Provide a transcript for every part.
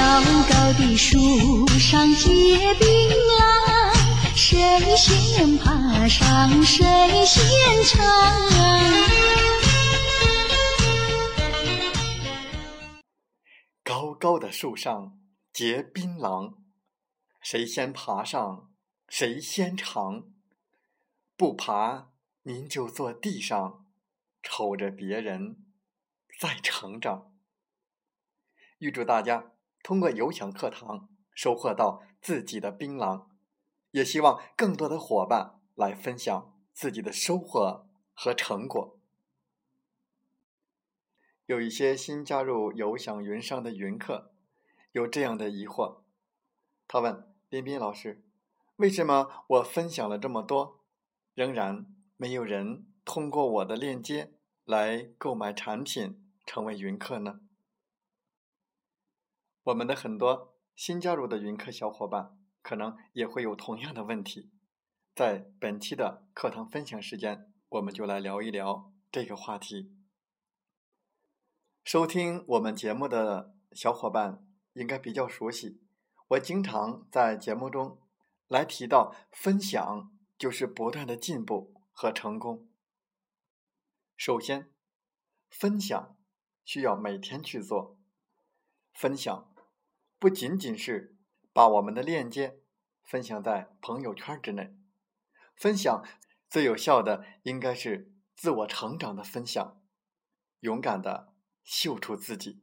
高高的树上结槟榔，谁先爬上谁先尝。高高的树上结槟榔，谁先爬上谁先尝。不爬，您就坐地上，瞅着别人在成长。预祝大家通过有享课堂收获到自己的槟榔，也希望更多的伙伴来分享自己的收获和成果。有一些新加入有享云商的云客有这样的疑惑，他问林斌老师：“为什么我分享了这么多？”仍然没有人通过我的链接来购买产品成为云客呢。我们的很多新加入的云客小伙伴可能也会有同样的问题，在本期的课堂分享时间，我们就来聊一聊这个话题。收听我们节目的小伙伴应该比较熟悉，我经常在节目中来提到分享。就是不断的进步和成功。首先，分享需要每天去做。分享不仅仅是把我们的链接分享在朋友圈之内，分享最有效的应该是自我成长的分享，勇敢的秀出自己。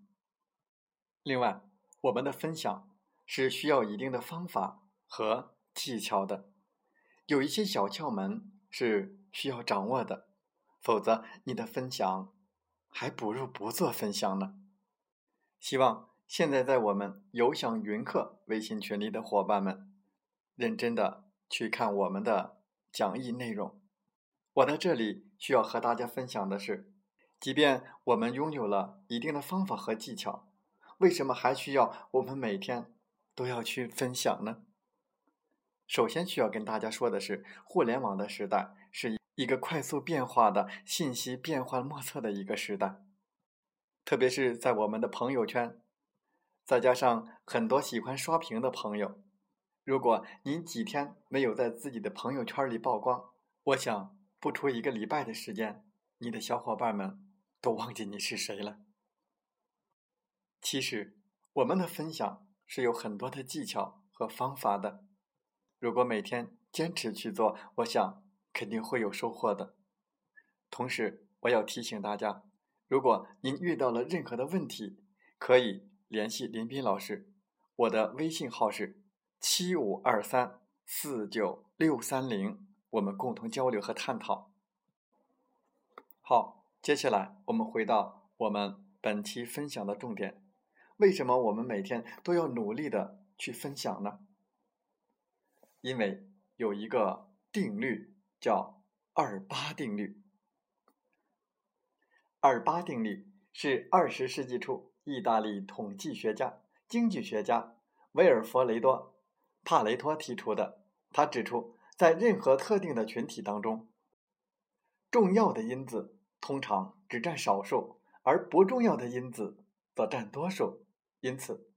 另外，我们的分享是需要一定的方法和技巧的。有一些小窍门是需要掌握的，否则你的分享还不如不做分享呢。希望现在在我们有享云课微信群里的伙伴们，认真的去看我们的讲义内容。我在这里需要和大家分享的是，即便我们拥有了一定的方法和技巧，为什么还需要我们每天都要去分享呢？首先需要跟大家说的是，互联网的时代是一个快速变化的信息变幻莫测的一个时代，特别是在我们的朋友圈，再加上很多喜欢刷屏的朋友，如果您几天没有在自己的朋友圈里曝光，我想不出一个礼拜的时间，你的小伙伴们都忘记你是谁了。其实，我们的分享是有很多的技巧和方法的。如果每天坚持去做，我想肯定会有收获的。同时，我要提醒大家，如果您遇到了任何的问题，可以联系林斌老师，我的微信号是七五二三四九六三零，我们共同交流和探讨。好，接下来我们回到我们本期分享的重点：为什么我们每天都要努力的去分享呢？因为有一个定律叫二八定律。二八定律是二十世纪初意大利统计学家、经济学家维尔弗雷多·帕雷托提出的。他指出，在任何特定的群体当中，重要的因子通常只占少数，而不重要的因子则占多数。因此，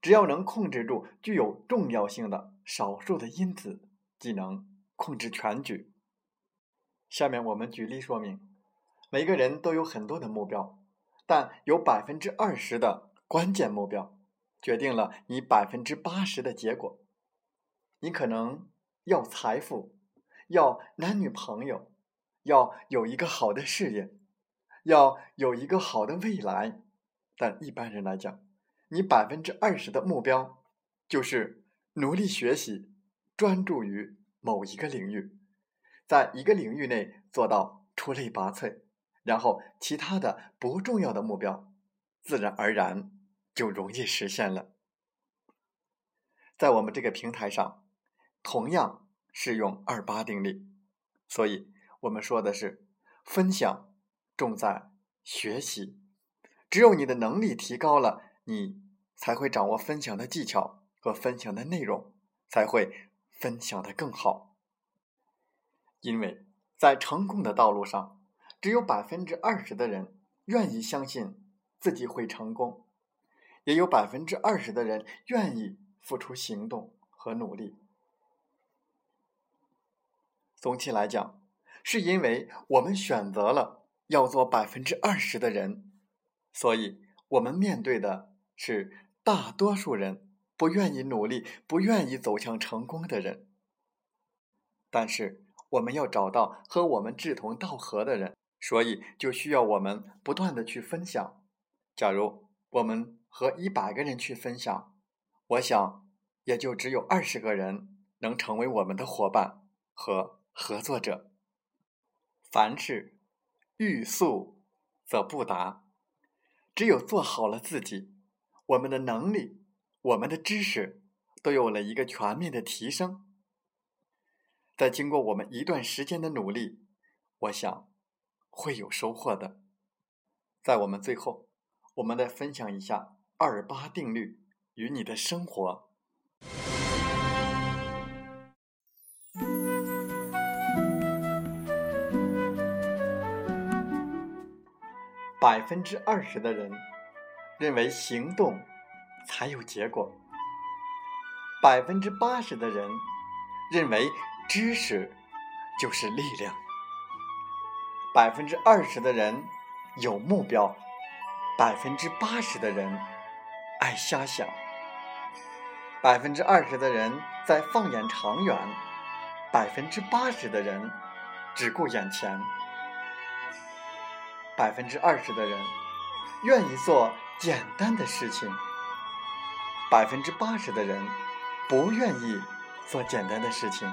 只要能控制住具有重要性的少数的因子，即能控制全局。下面我们举例说明：每个人都有很多的目标，但有百分之二十的关键目标，决定了你百分之八十的结果。你可能要财富，要男女朋友，要有一个好的事业，要有一个好的未来，但一般人来讲。你百分之二十的目标，就是努力学习，专注于某一个领域，在一个领域内做到出类拔萃，然后其他的不重要的目标，自然而然就容易实现了。在我们这个平台上，同样适用二八定律，所以我们说的是分享重在学习。只有你的能力提高了，你才会掌握分享的技巧和分享的内容，才会分享的更好。因为在成功的道路上，只有百分之二十的人愿意相信自己会成功，也有百分之二十的人愿意付出行动和努力。总体来讲，是因为我们选择了要做百分之二十的人。所以，我们面对的是大多数人不愿意努力、不愿意走向成功的人。但是，我们要找到和我们志同道合的人，所以就需要我们不断的去分享。假如我们和一百个人去分享，我想也就只有二十个人能成为我们的伙伴和合作者。凡事欲速则不达。只有做好了自己，我们的能力、我们的知识都有了一个全面的提升。在经过我们一段时间的努力，我想会有收获的。在我们最后，我们来分享一下二八定律与你的生活。百分之二十的人认为行动才有结果，百分之八十的人认为知识就是力量，百分之二十的人有目标，百分之八十的人爱瞎想，百分之二十的人在放眼长远，百分之八十的人只顾眼前。百分之二十的人愿意做简单的事情，百分之八十的人不愿意做简单的事情。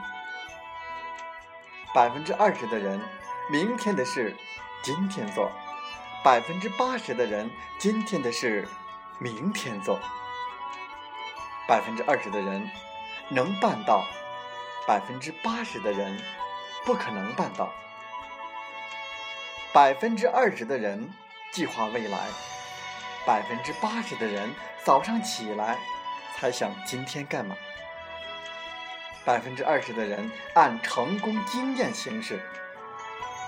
百分之二十的人明天的事今天做，百分之八十的人今天的事明天做。百分之二十的人能办到，百分之八十的人不可能办到。百分之二十的人计划未来，百分之八十的人早上起来才想今天干嘛。百分之二十的人按成功经验行事，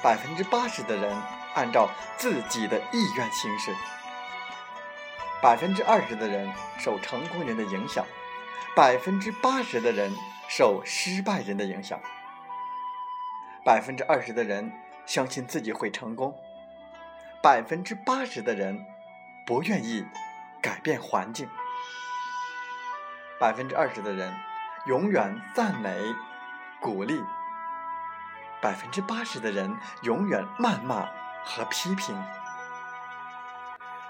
百分之八十的人按照自己的意愿行事。百分之二十的人受成功人的影响，百分之八十的人受失败人的影响。百分之二十的人。相信自己会成功，百分之八十的人不愿意改变环境，百分之二十的人永远赞美、鼓励，百分之八十的人永远谩骂和批评，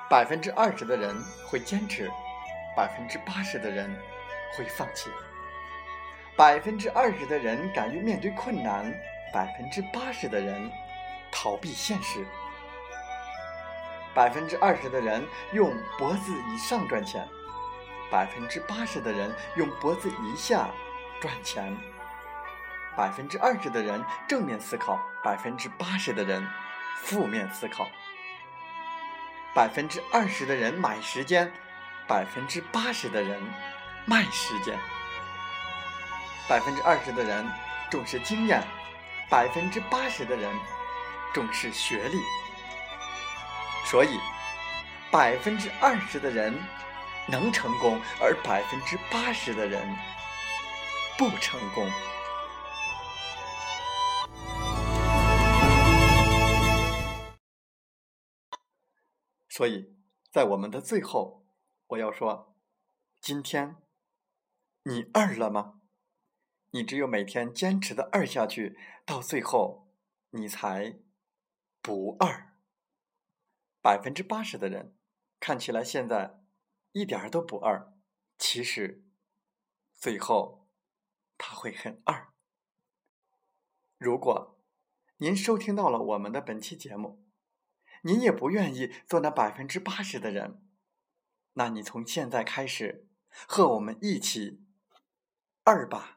百分之二十的人会坚持，百分之八十的人会放弃，百分之二十的人敢于面对困难，百分之八十的人。逃避现实，百分之二十的人用脖子以上赚钱，百分之八十的人用脖子以下赚钱。百分之二十的人正面思考，百分之八十的人负面思考。百分之二十的人买时间，百分之八十的人卖时间。百分之二十的人重视经验，百分之八十的人。重视学历，所以百分之二十的人能成功，而百分之八十的人不成功。所以在我们的最后，我要说：今天你二了吗？你只有每天坚持的二下去，到最后你才。不二，百分之八十的人看起来现在一点儿都不二，其实最后他会很二。如果您收听到了我们的本期节目，你也不愿意做那百分之八十的人，那你从现在开始和我们一起二吧。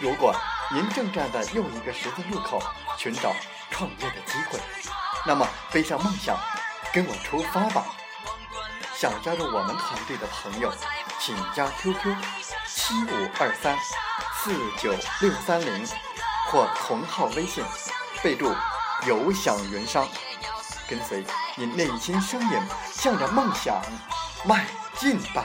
如果您正站在又一个十字路口寻找创业的机会，那么背上梦想，跟我出发吧！想加入我们团队的朋友，请加 QQ 七五二三四九六三零或同号微信，备注“有享云商”，跟随你内心声音，向着梦想迈进吧！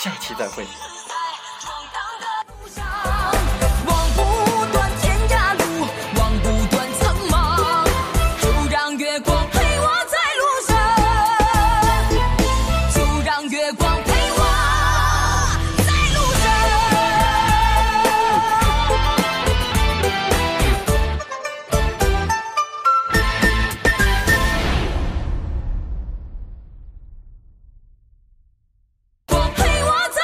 下期再会。